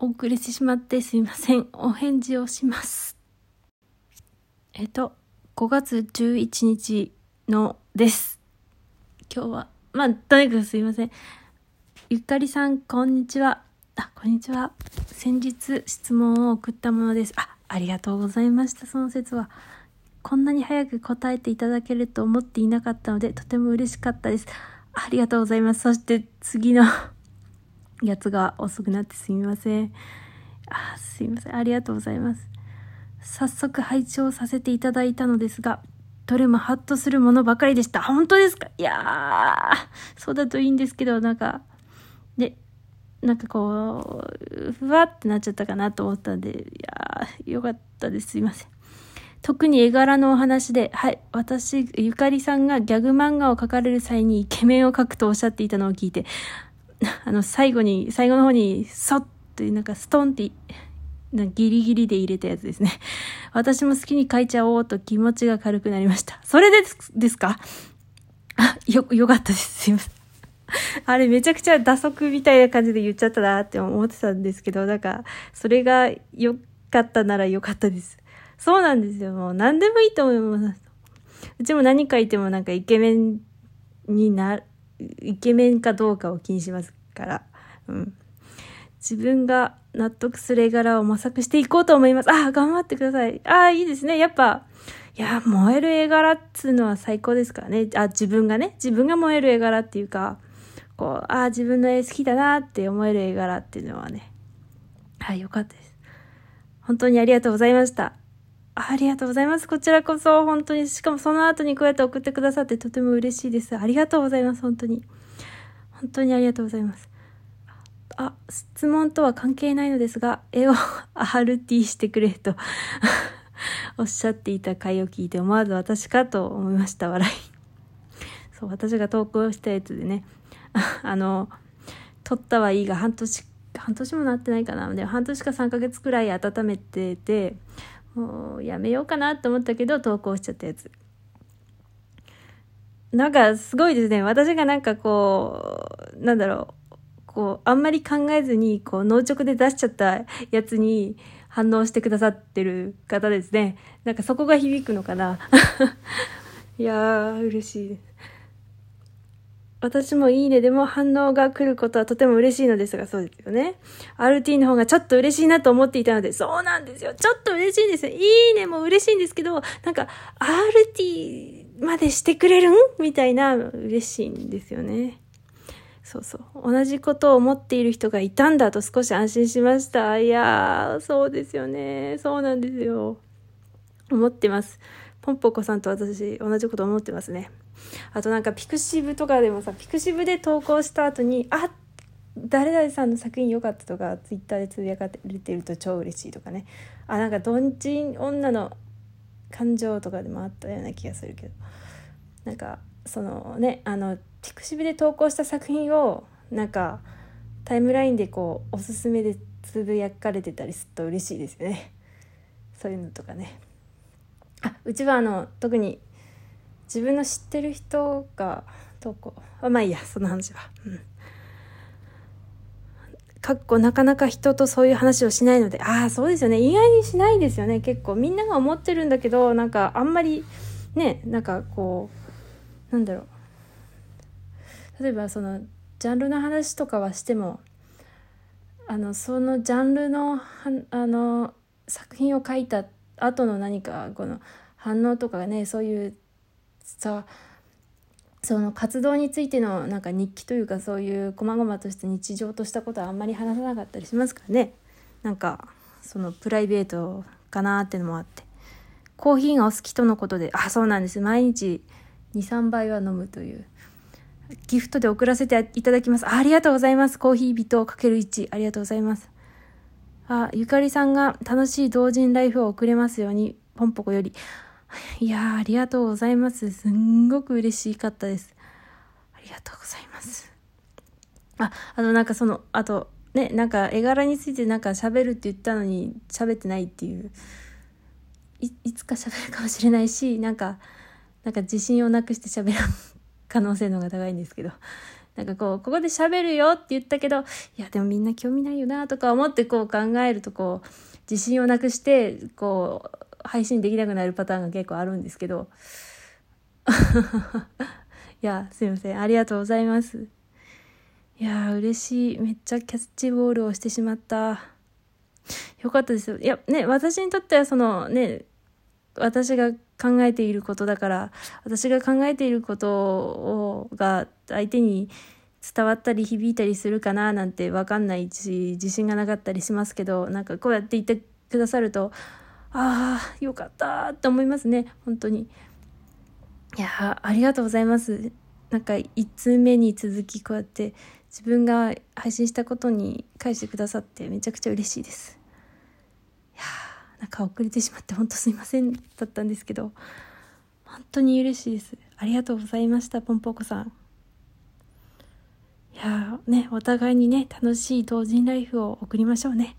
お遅れてしまってすいません。お返事をします。えっと、5月11日のです。今日は、まあ、とにかくすいません。ゆかりさん、こんにちは。あ、こんにちは。先日質問を送ったものです。あ、ありがとうございました。その説は。こんなに早く答えていただけると思っていなかったので、とても嬉しかったです。ありがとうございます。そして次のやつが遅くなってすみません。あ、すいません。ありがとうございます。早速拝聴させていただいたのですが、どれもハッとするものばかりでした。本当ですか？いやー、そうだといいんですけど、なんか、で、なんかこう、ふわってなっちゃったかなと思ったんで、いやー、よかったです。すいません。特に絵柄のお話で、はい、私、ゆかりさんがギャグ漫画を描かれる際にイケメンを描くとおっしゃっていたのを聞いて、あの、最後に、最後の方に、そっと、なんかストンって、ギリギリで入れたやつですね。私も好きに描いちゃおうと気持ちが軽くなりました。それです、ですか？あ、よ、よかったです。すいません。あれめちゃくちゃ打足みたいな感じで言っちゃったなって思ってたんですけど、なんか、それが良かったなら良かったです。そうなんですよ。もう何でもいいと思います。うちも何書いてもなんかイケメンにな、イケメンかどうかを気にしますから。うん。自分が納得する絵柄を模索していこうと思います。あ、頑張ってください。あ、いいですね。やっぱ、いや、燃える絵柄っつうのは最高ですからね。あ、自分がね、自分が燃える絵柄っていうか、こう、あ、自分の絵好きだなって思える絵柄っていうのはね。はい、よかったです。本当にありがとうございました。ありがとうございます。こちらこそ、本当に、しかもその後にこうやって送ってくださってとても嬉しいです。ありがとうございます。本当に。本当にありがとうございます。あ、質問とは関係ないのですが、絵を RT してくれと おっしゃっていた回を聞いて思わず私かと思いました。笑い。そう、私が投稿したやつでね、あの、撮ったはいいが半年、半年もなってないかな。で半年か3ヶ月くらい温めてて、もうやめようかなと思ったけど投稿しちゃったやつ。なんかすごいですね。私がなんかこう、なんだろう。こう、あんまり考えずに、こう、脳直で出しちゃったやつに反応してくださってる方ですね。なんかそこが響くのかな。いやー、嬉しいです。私もいいねでも反応が来ることはとても嬉しいのですが、そうですよね。RT の方がちょっと嬉しいなと思っていたので、そうなんですよ。ちょっと嬉しいんですよ。いいねも嬉しいんですけど、なんか、RT までしてくれるん？みたいな、嬉しいんですよね。そうそう。同じことを思っている人がいたんだと少し安心しました。いやー、そうですよね。そうなんですよ。思ってます。ポンポコさんと私、同じこと思ってますね。あとなんかピクシブとかでもさ、ピクシブで投稿した後に、あ誰々さんの作品良かったとか、ツイッターでつぶやかれてると超嬉しいとかね。あ、なんか、どんちん女の感情とかでもあったような気がするけど。なんか、そのね、あの、ピクシブで投稿した作品を、なんか、タイムラインでこう、おすすめでつぶやかれてたりすると嬉しいですよね。そういうのとかね。あ、うちはあの、特に、自分の知ってる人が投稿あまあいいやその話は。うん。かっこなかなか人とそういう話をしないので。ああそうですよね。意外にしないですよね。結構。みんなが思ってるんだけどなんかあんまりねなんかこうなんだろう。例えばそのジャンルの話とかはしてもあのそのジャンルのはあの作品を書いた後の何かこの反応とかがねそういうさその活動についてのなんか日記というかそういう細々とした日常としたことはあんまり話さなかったりしますからね。なんかそのプライベートかなってのもあって。コーヒーがお好きとのことであそうなんです。毎日23杯は飲むという。ギフトで送らせていただきます。ありがとうございます。コーヒー人かける1ありがとうございます。あゆかりさんが楽しい同人ライフを送れますようにポンポコより。いやありがとうございます。すんごく嬉しかったです。ありがとうございます。あ、あのなんかその、あと、ね、なんか絵柄についてなんか喋るって言ったのに喋ってないっていう、いいつか喋るかもしれないし、なんか、なんか自信をなくして喋らん可能性の方が高いんですけど、なんかこう、ここで喋るよって言ったけど、いや、でもみんな興味ないよなとか思ってこう考えるとこう、自信をなくして、こう、配信できなくなるパターンが結構あるんですけど。いや、すいません。ありがとうございます。いや嬉しい。めっちゃキャッチボールをしてしまった。よかったですよ。いや、ね、私にとってはそのね、私が考えていることだから、私が考えていることを、が相手に伝わったり響いたりするかななんてわかんないし、自信がなかったりしますけど、なんかこうやって言ってくださると、ああ、よかったって思いますね。本当に。いやありがとうございます。なんか1通目に続きこうやって自分が配信したことに返してくださってめちゃくちゃ嬉しいです。いやなんか遅れてしまって本当すいませんだったんですけど本当に嬉しいです。ありがとうございましたポンポコさん。いやねお互いにね楽しい同人ライフを送りましょうね。